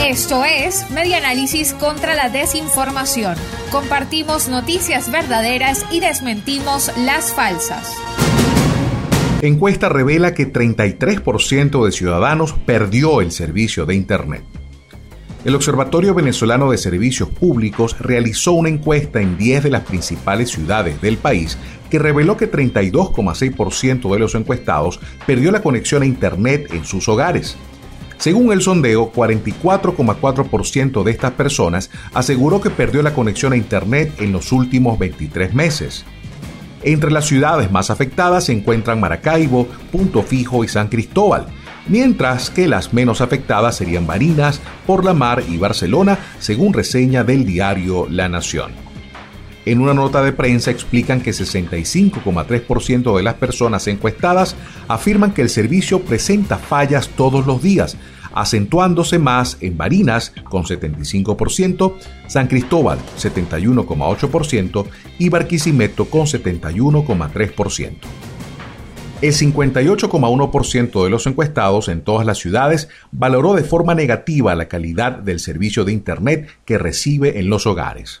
Esto es Medianálisis contra la desinformación. Compartimos noticias verdaderas y desmentimos las falsas. Encuesta revela que 33% de ciudadanos perdió el servicio de Internet. El Observatorio Venezolano de Servicios Públicos realizó una encuesta en 10 de las principales ciudades del país que reveló que 32,6% de los encuestados perdió la conexión a Internet en sus hogares. Según el sondeo, 44,4% de estas personas aseguró que perdió la conexión a Internet en los últimos 23 meses. Entre las ciudades más afectadas se encuentran Maracaibo, Punto Fijo y San Cristóbal, mientras que las menos afectadas serían Barinas, Por la Mar y Barcelona, según reseña del diario La Nación. En una nota de prensa explican que 65,3% de las personas encuestadas afirman que el servicio presenta fallas todos los días, acentuándose más en Barinas con 75%, San Cristóbal 71,8% y Barquisimeto con 71,3%. El 58,1% de los encuestados en todas las ciudades valoró de forma negativa la calidad del servicio de Internet que recibe en los hogares.